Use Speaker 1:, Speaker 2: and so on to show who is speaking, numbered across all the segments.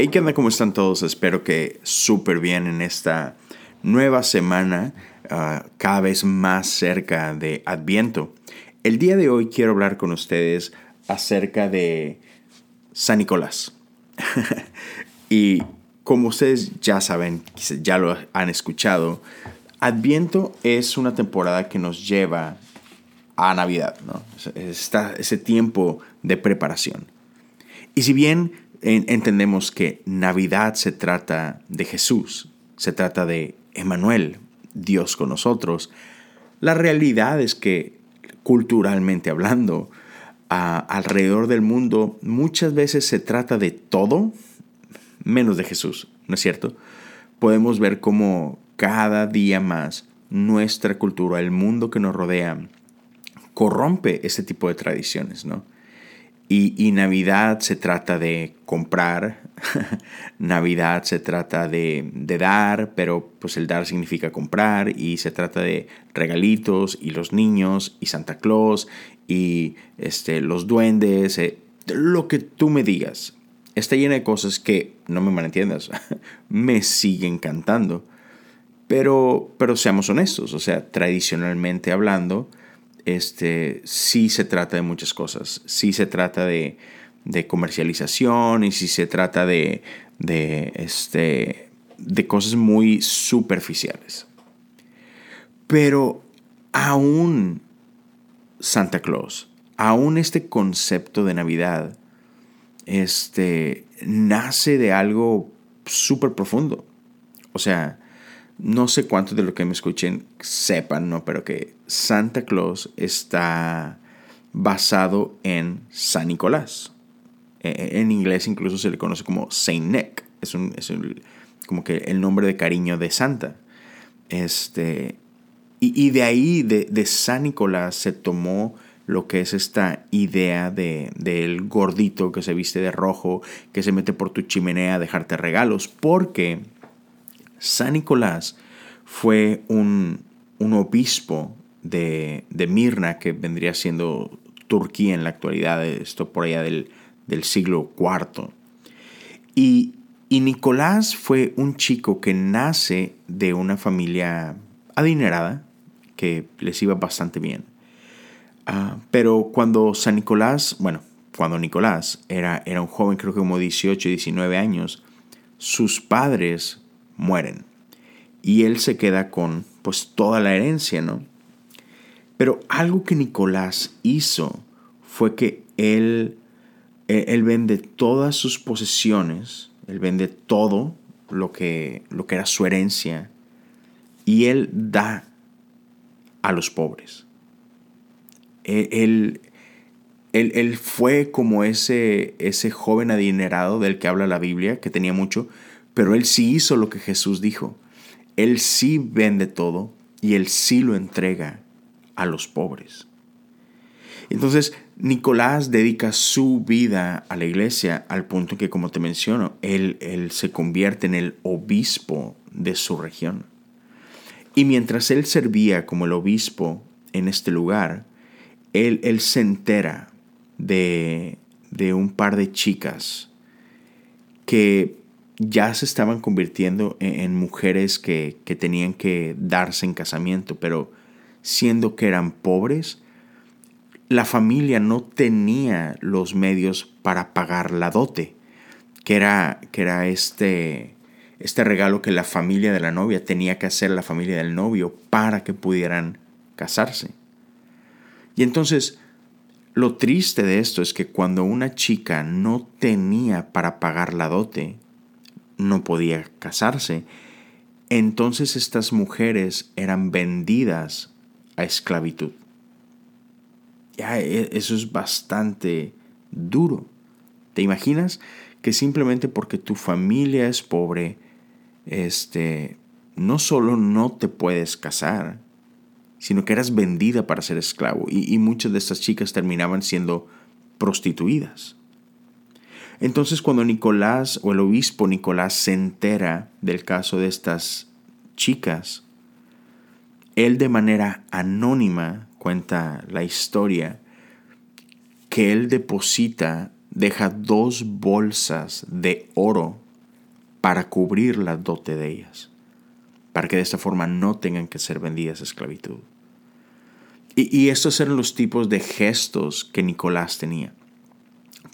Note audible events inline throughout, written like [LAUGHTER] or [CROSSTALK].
Speaker 1: Hey, ¿qué onda? ¿Cómo están todos? Espero que súper bien en esta nueva semana, ah, cada vez más cerca de Adviento. El día de hoy quiero hablar con ustedes acerca de San Nicolás. [LAUGHS] y como ustedes ya saben, ya lo han escuchado, Adviento es una temporada que nos lleva a Navidad, ¿no? Está ese tiempo de preparación. Y si bien entendemos que Navidad se trata de Jesús, se trata de Emanuel, Dios con nosotros, la realidad es que culturalmente hablando, alrededor del mundo muchas veces se trata de todo menos de Jesús, ¿no es cierto? Podemos ver cómo cada día más nuestra cultura, el mundo que nos rodea, corrompe ese tipo de tradiciones, ¿no? Y, Navidad se trata de comprar, [LAUGHS] Navidad se trata de, dar, pero pues el dar significa comprar y se trata de regalitos y los niños y Santa Claus y este, los duendes, eh, lo que tú me digas. Está llena de cosas que, no me malentiendas, [LAUGHS] me siguen cantando. Pero, pero seamos honestos, o sea, tradicionalmente hablando, este, sí se trata de muchas cosas. Sí se trata de, comercialización y sí se trata de, de, este, de cosas muy superficiales. Pero aún Santa Claus, aún este concepto de Navidad, este, nace de algo súper profundo. O sea, no sé cuántos de lo que me escuchen sepan, ¿no? Pero que Santa Claus está basado en San Nicolás. E, e, en inglés incluso se le conoce como Saint Nick. Es, un, como que el nombre de cariño de Santa. Este, y, de ahí, de, San Nicolás, se tomó lo que es esta idea de, del gordito que se viste de rojo, que se mete por tu chimenea a dejarte regalos, porque San Nicolás fue un, obispo de, Mirna, que vendría siendo Turquía en la actualidad, esto por allá del, siglo IV. Y, Nicolás fue un chico que nace de una familia adinerada, que les iba bastante bien. Ah, pero cuando San Nicolás, bueno, cuando Nicolás era, era un joven, creo que como 18, 19 años, sus padres mueren. Y él se queda con pues toda la herencia, ¿no? Pero algo que Nicolás hizo fue que él, él, vende todas sus posesiones, él vende todo lo que, lo que era su herencia y él da a los pobres. Él, él, él, fue como ese, ese joven adinerado del que habla la Biblia, que tenía mucho, pero él sí hizo lo que Jesús dijo. Él sí vende todo y él sí lo entrega a los pobres. Entonces, Nicolás dedica su vida a la iglesia al punto que, como te menciono, él, él se convierte en el obispo de su región. Y mientras él servía como el obispo en este lugar, él, él se entera de, de un par de chicas que ya se estaban convirtiendo en, mujeres que, tenían que darse en casamiento, pero siendo que eran pobres, la familia no tenía los medios para pagar la dote, que era, que era este, este regalo que la familia de la novia tenía que hacer a la familia del novio para que pudieran casarse. Y entonces, lo triste de esto es que cuando una chica no tenía para pagar la dote, no podía casarse. Entonces estas mujeres eran vendidas a esclavitud. Ya, e, eso es bastante duro. ¿Te imaginas que simplemente porque tu familia es pobre, este, no solo no te puedes casar, sino que eras vendida para ser esclavo? Y, y muchas de estas chicas terminaban siendo prostituidas. Entonces cuando Nicolás o el obispo Nicolás se entera del caso de estas chicas, él de manera anónima cuenta la historia que él deposita, deja dos bolsas de oro para cubrir la dote de ellas, para que de esta forma no tengan que ser vendidas a esclavitud. Y, y estos eran los tipos de gestos que Nicolás tenía,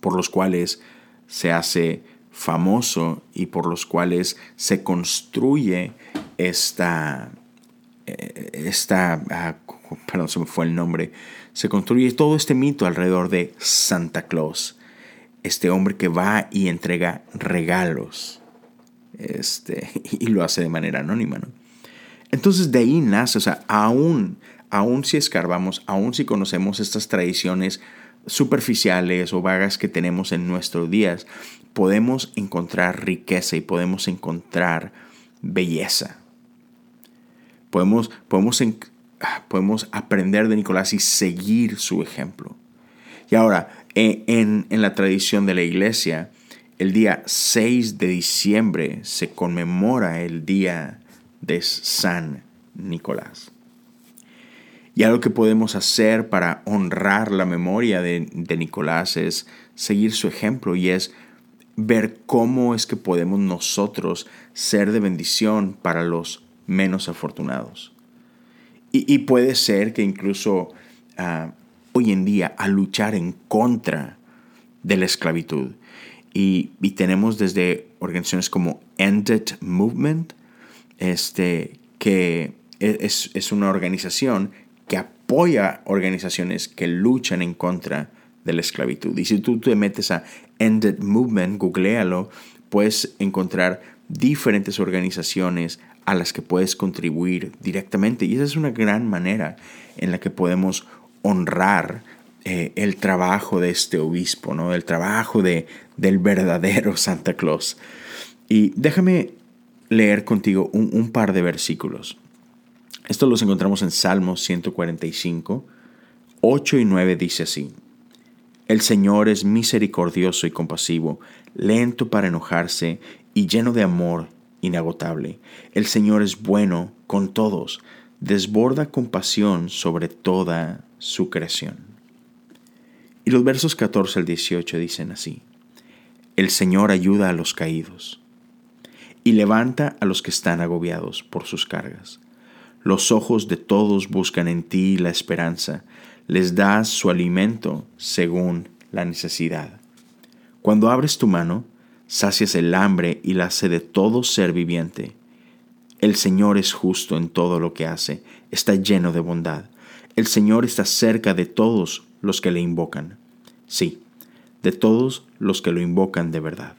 Speaker 1: por los cuales se hace famoso y por los cuales se construye esta, eh, esta ah, perdón, se me fue el nombre, se construye todo este mito alrededor de Santa Claus, este hombre que va y entrega regalos, este, [LAUGHS] y lo hace de manera anónima. Entonces de ahí nace, o sea, aún, aún si escarbamos, aún si conocemos estas tradiciones superficiales o vagas que tenemos en nuestros días, podemos encontrar riqueza y podemos encontrar belleza. Podemos, podemos, podemos aprender de Nicolás y seguir su ejemplo. Y ahora, en, en la tradición de la iglesia, el día 6 de diciembre se conmemora el día de San Nicolás. Y algo que podemos hacer para honrar la memoria de, de, Nicolás es seguir su ejemplo y es ver cómo es que podemos nosotros ser de bendición para los menos afortunados. Y, puede ser que incluso ah, hoy en día a luchar en contra de la esclavitud. Y, tenemos desde organizaciones como Ended Movement, este, que e, es, es una organización que apoya organizaciones que luchan en contra de la esclavitud. Y si tú te metes a Ended Movement, googlealo, puedes encontrar diferentes organizaciones a las que puedes contribuir directamente. Y esa es una gran manera en la que podemos honrar eh, el trabajo de este obispo, ¿no? el trabajo de, del verdadero [LAUGHS] Santa Claus. Y déjame leer contigo un, un par de versículos. Estos los encontramos en Salmos 145, 8 y 9 dice así. El Señor es misericordioso y compasivo, lento para enojarse y lleno de amor inagotable. El Señor es bueno con todos, desborda compasión sobre toda su creación. Y los versos 14 al 18 dicen así. El Señor ayuda a los caídos y levanta a los que están agobiados por sus cargas. Los ojos de todos buscan en ti la esperanza, les das su alimento según la necesidad. Cuando abres tu mano, sacias el hambre y la sed de todo ser viviente. El Señor es justo en todo lo que hace, está lleno de bondad. El Señor está cerca de todos los que le invocan. Sí, de todos los que lo invocan de verdad.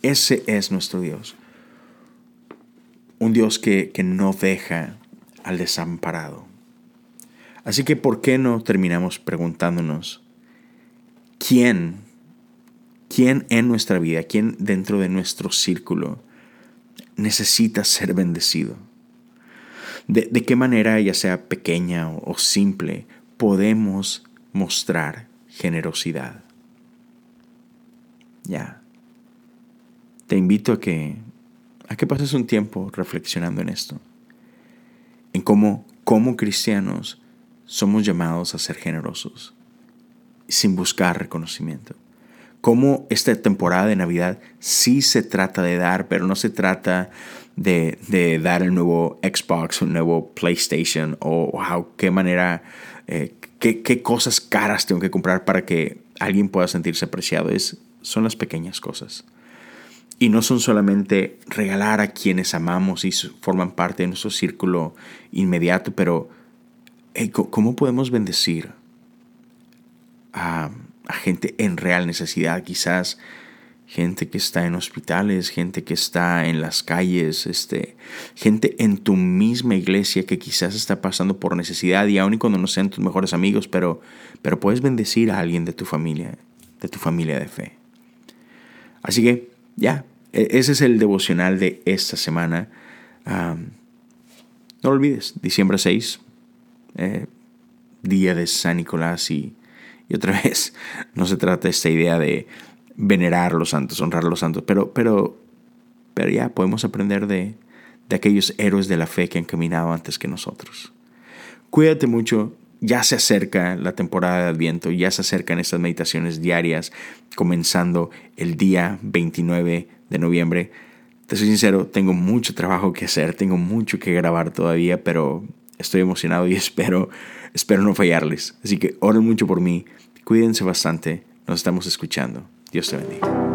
Speaker 1: Ese es nuestro Dios. Un Dios que, que no deja al desamparado. Así que, ¿por qué no terminamos preguntándonos, ¿quién ¿Quién en nuestra vida, quién dentro de nuestro círculo necesita ser bendecido? ¿De, qué manera, ya sea pequeña o, simple, podemos mostrar generosidad? Ya. Te invito a que, a que pases un tiempo reflexionando en esto. En cómo, como cristianos, somos llamados a ser generosos sin buscar reconocimiento cómo esta temporada de Navidad sí se trata de dar, pero no se trata de, dar el nuevo Xbox, un nuevo PlayStation o wow, qué manera, eh, qué, cosas caras tengo que comprar para que alguien pueda sentirse apreciado. Es, son las pequeñas cosas. Y no son solamente regalar a quienes amamos y forman parte de nuestro círculo inmediato, pero ¿cómo podemos bendecir a gente en real necesidad, quizás gente que está en hospitales, gente que está en las calles, este, gente en tu misma iglesia que quizás está pasando por necesidad y aun y cuando no sean tus mejores amigos, pero, pero puedes bendecir a alguien de tu familia, de tu familia de fe. Así que ya, e, ese es el devocional de esta semana. no lo olvides, diciembre 6, eh, día de San Nicolás y y otra [LAUGHS] vez, no se trata esta idea de venerar a los santos, honrar a los santos, pero, pero, pero ya podemos aprender de, de aquellos héroes de la fe que han caminado antes que nosotros. Cuídate mucho, ya se acerca la temporada de Adviento, ya se acercan estas meditaciones diarias, comenzando el día 29 de noviembre. Te soy sincero, tengo mucho trabajo que hacer, tengo mucho que grabar todavía, pero estoy emocionado y [LAUGHS] espero, espero no fallarles. Así que oren mucho por mí, cuídense bastante, nos estamos escuchando. Dios te bendiga.